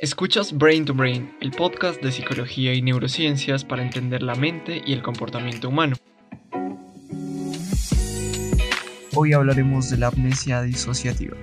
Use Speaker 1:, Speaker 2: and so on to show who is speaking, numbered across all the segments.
Speaker 1: Escuchas Brain to Brain, el podcast de psicología y neurociencias para entender la mente y el comportamiento humano. Hoy hablaremos de la amnesia disociativa.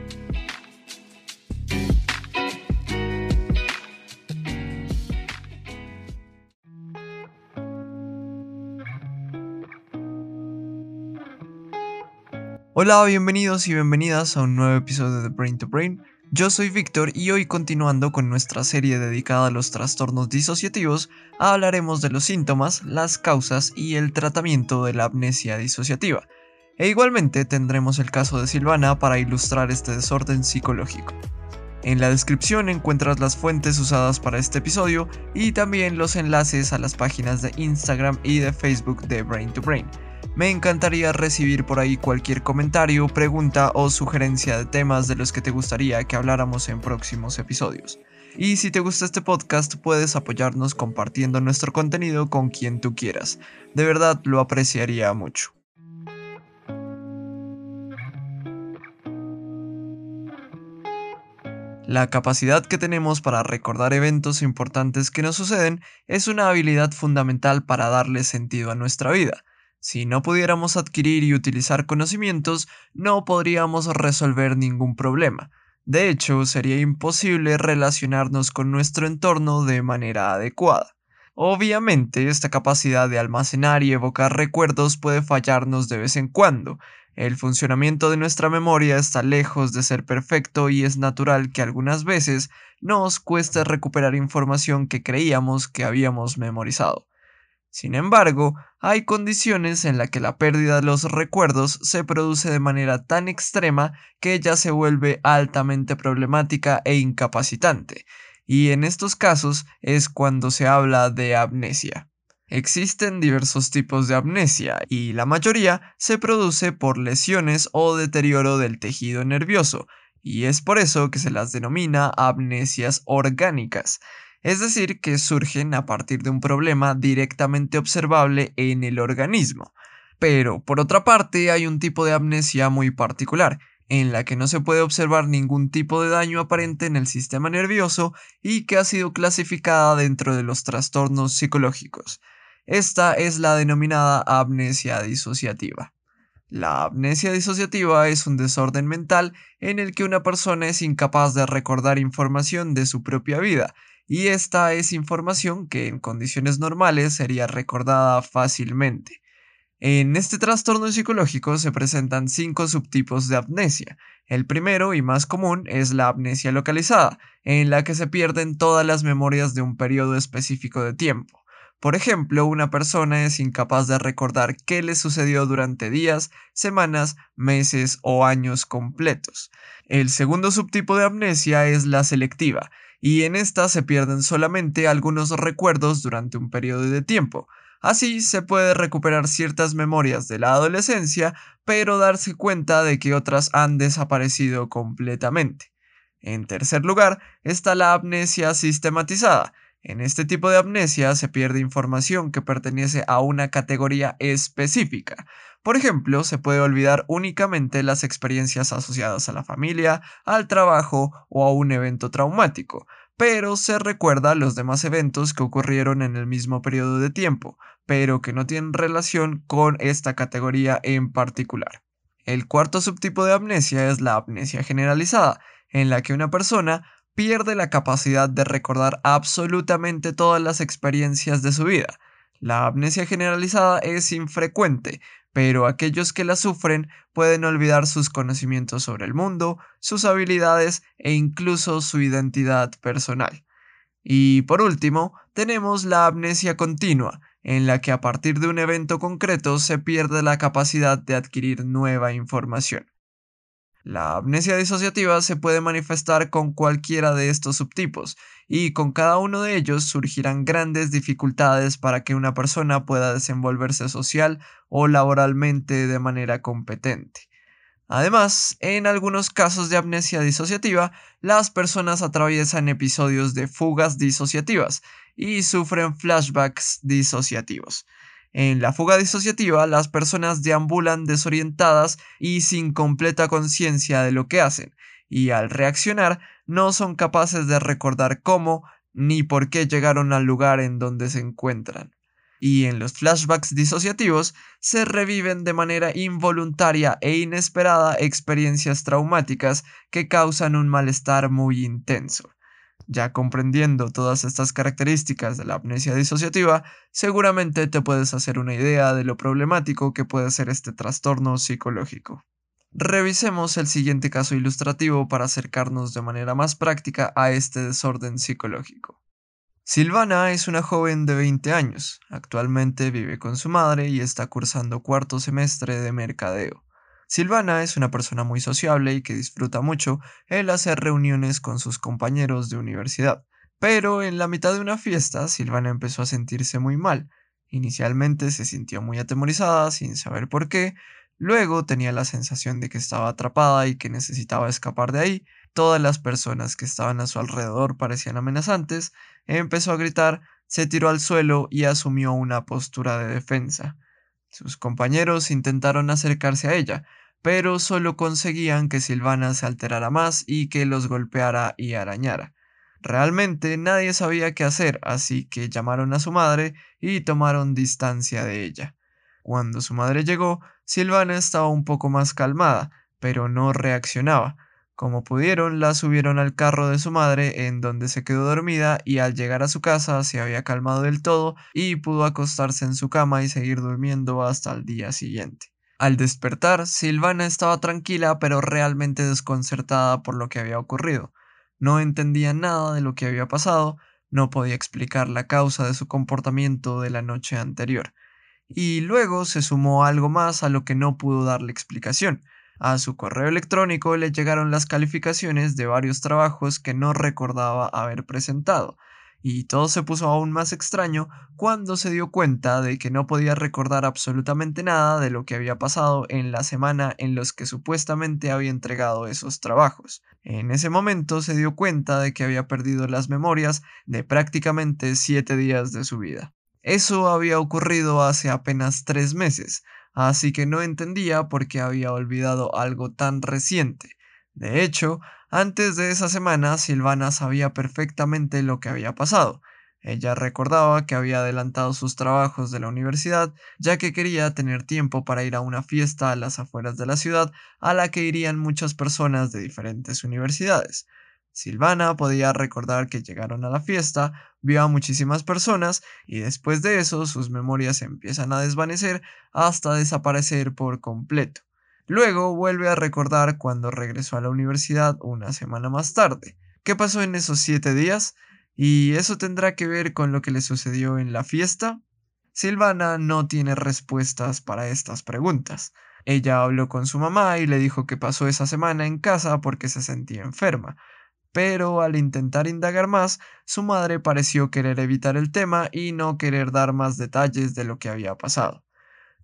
Speaker 1: Hola, bienvenidos y bienvenidas a un nuevo episodio de Brain to Brain. Yo soy Víctor y hoy continuando con nuestra serie dedicada a los trastornos disociativos, hablaremos de los síntomas, las causas y el tratamiento de la amnesia disociativa. E igualmente tendremos el caso de Silvana para ilustrar este desorden psicológico. En la descripción encuentras las fuentes usadas para este episodio y también los enlaces a las páginas de Instagram y de Facebook de Brain to Brain. Me encantaría recibir por ahí cualquier comentario, pregunta o sugerencia de temas de los que te gustaría que habláramos en próximos episodios. Y si te gusta este podcast, puedes apoyarnos compartiendo nuestro contenido con quien tú quieras. De verdad lo apreciaría mucho. La capacidad que tenemos para recordar eventos importantes que nos suceden es una habilidad fundamental para darle sentido a nuestra vida. Si no pudiéramos adquirir y utilizar conocimientos, no podríamos resolver ningún problema. De hecho, sería imposible relacionarnos con nuestro entorno de manera adecuada. Obviamente, esta capacidad de almacenar y evocar recuerdos puede fallarnos de vez en cuando. El funcionamiento de nuestra memoria está lejos de ser perfecto y es natural que algunas veces nos cueste recuperar información que creíamos que habíamos memorizado. Sin embargo, hay condiciones en las que la pérdida de los recuerdos se produce de manera tan extrema que ella se vuelve altamente problemática e incapacitante, y en estos casos es cuando se habla de amnesia. Existen diversos tipos de amnesia y la mayoría se produce por lesiones o deterioro del tejido nervioso, y es por eso que se las denomina amnesias orgánicas es decir, que surgen a partir de un problema directamente observable en el organismo. Pero, por otra parte, hay un tipo de amnesia muy particular, en la que no se puede observar ningún tipo de daño aparente en el sistema nervioso y que ha sido clasificada dentro de los trastornos psicológicos. Esta es la denominada amnesia disociativa. La amnesia disociativa es un desorden mental en el que una persona es incapaz de recordar información de su propia vida y esta es información que en condiciones normales sería recordada fácilmente. En este trastorno psicológico se presentan cinco subtipos de amnesia. El primero y más común es la amnesia localizada, en la que se pierden todas las memorias de un periodo específico de tiempo. Por ejemplo, una persona es incapaz de recordar qué le sucedió durante días, semanas, meses o años completos. El segundo subtipo de amnesia es la selectiva, y en esta se pierden solamente algunos recuerdos durante un periodo de tiempo. Así se puede recuperar ciertas memorias de la adolescencia, pero darse cuenta de que otras han desaparecido completamente. En tercer lugar está la amnesia sistematizada. En este tipo de amnesia se pierde información que pertenece a una categoría específica. Por ejemplo, se puede olvidar únicamente las experiencias asociadas a la familia, al trabajo o a un evento traumático, pero se recuerda los demás eventos que ocurrieron en el mismo periodo de tiempo, pero que no tienen relación con esta categoría en particular. El cuarto subtipo de amnesia es la amnesia generalizada, en la que una persona pierde la capacidad de recordar absolutamente todas las experiencias de su vida. La amnesia generalizada es infrecuente, pero aquellos que la sufren pueden olvidar sus conocimientos sobre el mundo, sus habilidades e incluso su identidad personal. Y por último, tenemos la amnesia continua, en la que a partir de un evento concreto se pierde la capacidad de adquirir nueva información. La amnesia disociativa se puede manifestar con cualquiera de estos subtipos, y con cada uno de ellos surgirán grandes dificultades para que una persona pueda desenvolverse social o laboralmente de manera competente. Además, en algunos casos de amnesia disociativa, las personas atraviesan episodios de fugas disociativas y sufren flashbacks disociativos. En la fuga disociativa, las personas deambulan desorientadas y sin completa conciencia de lo que hacen, y al reaccionar no son capaces de recordar cómo ni por qué llegaron al lugar en donde se encuentran. Y en los flashbacks disociativos se reviven de manera involuntaria e inesperada experiencias traumáticas que causan un malestar muy intenso. Ya comprendiendo todas estas características de la amnesia disociativa, seguramente te puedes hacer una idea de lo problemático que puede ser este trastorno psicológico. Revisemos el siguiente caso ilustrativo para acercarnos de manera más práctica a este desorden psicológico. Silvana es una joven de 20 años, actualmente vive con su madre y está cursando cuarto semestre de mercadeo. Silvana es una persona muy sociable y que disfruta mucho el hacer reuniones con sus compañeros de universidad. Pero en la mitad de una fiesta, Silvana empezó a sentirse muy mal. Inicialmente se sintió muy atemorizada sin saber por qué, luego tenía la sensación de que estaba atrapada y que necesitaba escapar de ahí, todas las personas que estaban a su alrededor parecían amenazantes, empezó a gritar, se tiró al suelo y asumió una postura de defensa. Sus compañeros intentaron acercarse a ella, pero solo conseguían que Silvana se alterara más y que los golpeara y arañara. Realmente nadie sabía qué hacer, así que llamaron a su madre y tomaron distancia de ella. Cuando su madre llegó, Silvana estaba un poco más calmada, pero no reaccionaba. Como pudieron, la subieron al carro de su madre, en donde se quedó dormida y al llegar a su casa se había calmado del todo y pudo acostarse en su cama y seguir durmiendo hasta el día siguiente. Al despertar, Silvana estaba tranquila pero realmente desconcertada por lo que había ocurrido. No entendía nada de lo que había pasado, no podía explicar la causa de su comportamiento de la noche anterior. Y luego se sumó algo más a lo que no pudo darle explicación. A su correo electrónico le llegaron las calificaciones de varios trabajos que no recordaba haber presentado, y todo se puso aún más extraño cuando se dio cuenta de que no podía recordar absolutamente nada de lo que había pasado en la semana en los que supuestamente había entregado esos trabajos. En ese momento se dio cuenta de que había perdido las memorias de prácticamente siete días de su vida. Eso había ocurrido hace apenas tres meses, así que no entendía por qué había olvidado algo tan reciente. De hecho, antes de esa semana Silvana sabía perfectamente lo que había pasado. Ella recordaba que había adelantado sus trabajos de la universidad, ya que quería tener tiempo para ir a una fiesta a las afueras de la ciudad a la que irían muchas personas de diferentes universidades. Silvana podía recordar que llegaron a la fiesta, vio a muchísimas personas y después de eso sus memorias empiezan a desvanecer hasta desaparecer por completo. Luego vuelve a recordar cuando regresó a la universidad una semana más tarde. ¿Qué pasó en esos siete días? ¿Y eso tendrá que ver con lo que le sucedió en la fiesta? Silvana no tiene respuestas para estas preguntas. Ella habló con su mamá y le dijo que pasó esa semana en casa porque se sentía enferma, pero al intentar indagar más, su madre pareció querer evitar el tema y no querer dar más detalles de lo que había pasado.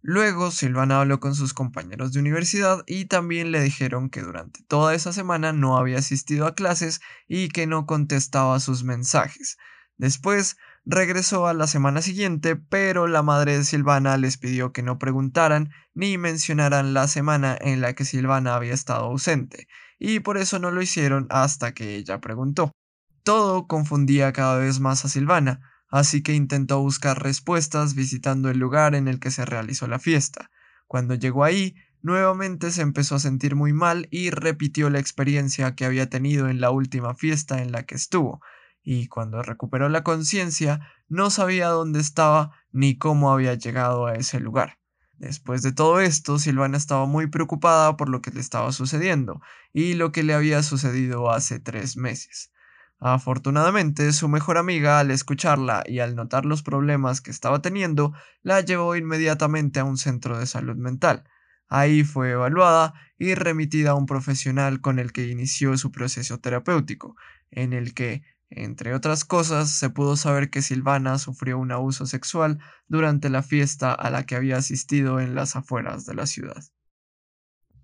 Speaker 1: Luego, Silvana habló con sus compañeros de universidad y también le dijeron que durante toda esa semana no había asistido a clases y que no contestaba sus mensajes. Después, regresó a la semana siguiente, pero la madre de Silvana les pidió que no preguntaran ni mencionaran la semana en la que Silvana había estado ausente, y por eso no lo hicieron hasta que ella preguntó. Todo confundía cada vez más a Silvana, así que intentó buscar respuestas visitando el lugar en el que se realizó la fiesta. Cuando llegó ahí, nuevamente se empezó a sentir muy mal y repitió la experiencia que había tenido en la última fiesta en la que estuvo, y cuando recuperó la conciencia no sabía dónde estaba ni cómo había llegado a ese lugar. Después de todo esto, Silvana estaba muy preocupada por lo que le estaba sucediendo y lo que le había sucedido hace tres meses. Afortunadamente, su mejor amiga, al escucharla y al notar los problemas que estaba teniendo, la llevó inmediatamente a un centro de salud mental. Ahí fue evaluada y remitida a un profesional con el que inició su proceso terapéutico, en el que, entre otras cosas, se pudo saber que Silvana sufrió un abuso sexual durante la fiesta a la que había asistido en las afueras de la ciudad.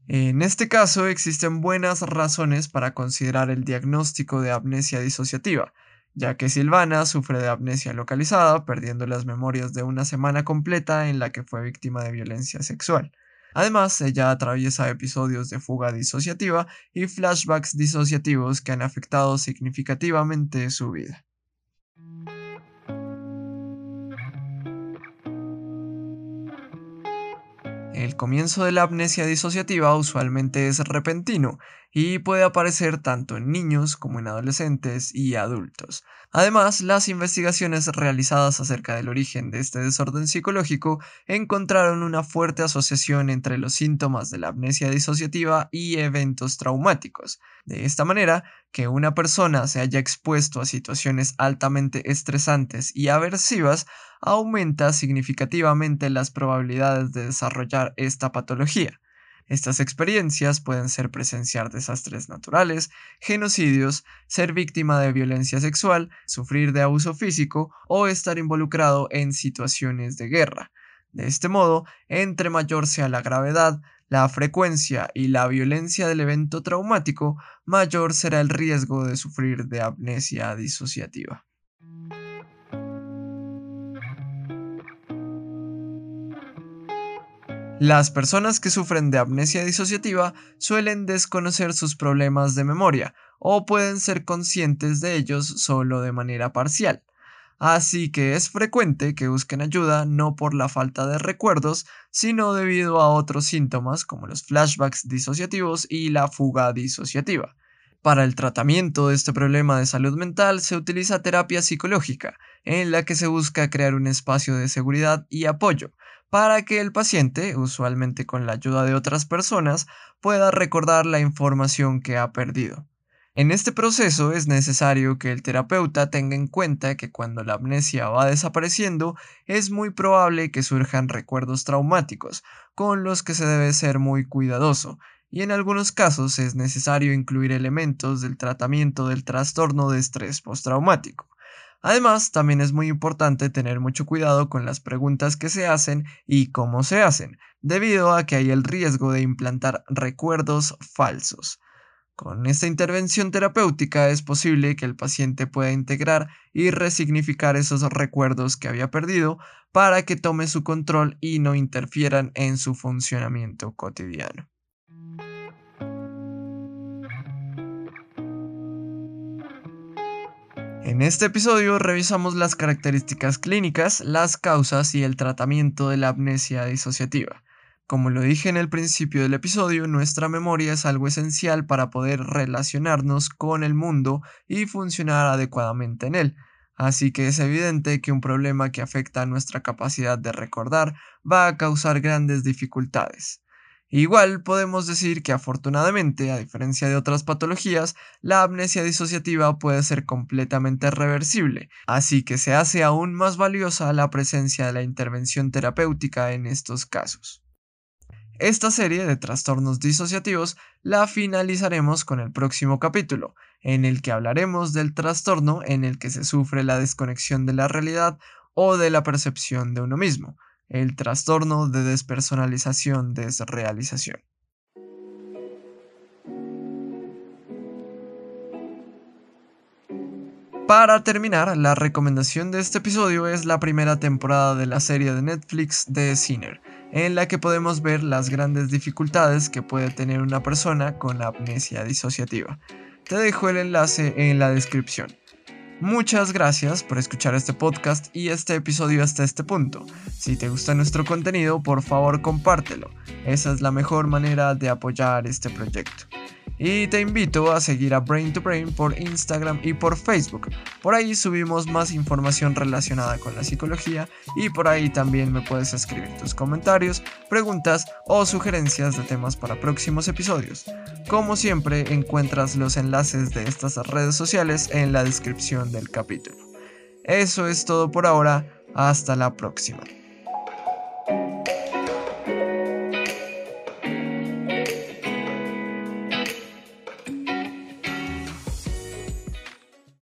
Speaker 1: En este caso existen buenas razones para considerar el diagnóstico de amnesia disociativa, ya que Silvana sufre de amnesia localizada, perdiendo las memorias de una semana completa en la que fue víctima de violencia sexual. Además, ella atraviesa episodios de fuga disociativa y flashbacks disociativos que han afectado significativamente su vida. El comienzo de la amnesia disociativa usualmente es repentino y puede aparecer tanto en niños como en adolescentes y adultos. Además, las investigaciones realizadas acerca del origen de este desorden psicológico encontraron una fuerte asociación entre los síntomas de la amnesia disociativa y eventos traumáticos. De esta manera, que una persona se haya expuesto a situaciones altamente estresantes y aversivas aumenta significativamente las probabilidades de desarrollar esta patología. Estas experiencias pueden ser presenciar desastres naturales, genocidios, ser víctima de violencia sexual, sufrir de abuso físico o estar involucrado en situaciones de guerra. De este modo, entre mayor sea la gravedad, la frecuencia y la violencia del evento traumático, mayor será el riesgo de sufrir de amnesia disociativa. Las personas que sufren de amnesia disociativa suelen desconocer sus problemas de memoria o pueden ser conscientes de ellos solo de manera parcial. Así que es frecuente que busquen ayuda no por la falta de recuerdos, sino debido a otros síntomas como los flashbacks disociativos y la fuga disociativa. Para el tratamiento de este problema de salud mental se utiliza terapia psicológica, en la que se busca crear un espacio de seguridad y apoyo, para que el paciente, usualmente con la ayuda de otras personas, pueda recordar la información que ha perdido. En este proceso es necesario que el terapeuta tenga en cuenta que cuando la amnesia va desapareciendo es muy probable que surjan recuerdos traumáticos, con los que se debe ser muy cuidadoso, y en algunos casos es necesario incluir elementos del tratamiento del trastorno de estrés postraumático. Además, también es muy importante tener mucho cuidado con las preguntas que se hacen y cómo se hacen, debido a que hay el riesgo de implantar recuerdos falsos. Con esta intervención terapéutica es posible que el paciente pueda integrar y resignificar esos recuerdos que había perdido para que tome su control y no interfieran en su funcionamiento cotidiano. En este episodio revisamos las características clínicas, las causas y el tratamiento de la amnesia disociativa. Como lo dije en el principio del episodio, nuestra memoria es algo esencial para poder relacionarnos con el mundo y funcionar adecuadamente en él. Así que es evidente que un problema que afecta a nuestra capacidad de recordar va a causar grandes dificultades. Igual podemos decir que afortunadamente, a diferencia de otras patologías, la amnesia disociativa puede ser completamente reversible, así que se hace aún más valiosa la presencia de la intervención terapéutica en estos casos. Esta serie de trastornos disociativos la finalizaremos con el próximo capítulo, en el que hablaremos del trastorno en el que se sufre la desconexión de la realidad o de la percepción de uno mismo, el trastorno de despersonalización desrealización. Para terminar, la recomendación de este episodio es la primera temporada de la serie de Netflix The Sinner, en la que podemos ver las grandes dificultades que puede tener una persona con amnesia disociativa. Te dejo el enlace en la descripción. Muchas gracias por escuchar este podcast y este episodio hasta este punto. Si te gusta nuestro contenido, por favor compártelo. Esa es la mejor manera de apoyar este proyecto. Y te invito a seguir a Brain to Brain por Instagram y por Facebook. Por ahí subimos más información relacionada con la psicología y por ahí también me puedes escribir tus comentarios, preguntas o sugerencias de temas para próximos episodios. Como siempre, encuentras los enlaces de estas redes sociales en la descripción del capítulo. Eso es todo por ahora, hasta la próxima.